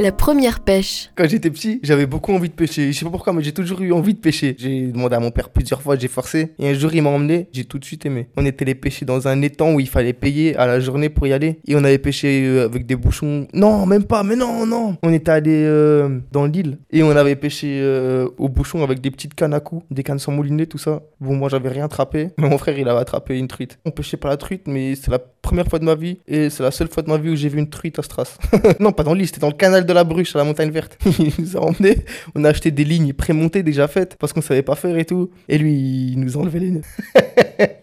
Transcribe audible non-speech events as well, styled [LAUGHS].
La première pêche. Quand j'étais petit, j'avais beaucoup envie de pêcher. Je sais pas pourquoi, mais j'ai toujours eu envie de pêcher. J'ai demandé à mon père plusieurs fois, j'ai forcé. Et un jour, il m'a emmené, j'ai tout de suite aimé. On était allé pêcher dans un étang où il fallait payer à la journée pour y aller. Et on avait pêché euh, avec des bouchons. Non, même pas, mais non, non. On était allé euh, dans l'île et on avait pêché euh, au bouchon avec des petites cannes à coups, des cannes sans moulinet, tout ça. Bon, moi, j'avais rien attrapé. Mais mon frère, il avait attrapé une truite. On pêchait pas la truite, mais c'est la première fois de ma vie et c'est la seule fois de ma vie où j'ai vu une truite à Stras. [LAUGHS] non, pas dans l'île, c'était dans le canal de la Bruche à la montagne verte. [LAUGHS] il nous a emmenés, on a acheté des lignes prémontées déjà faites parce qu'on savait pas faire et tout. Et lui, il nous a enlevé les nœuds. [LAUGHS]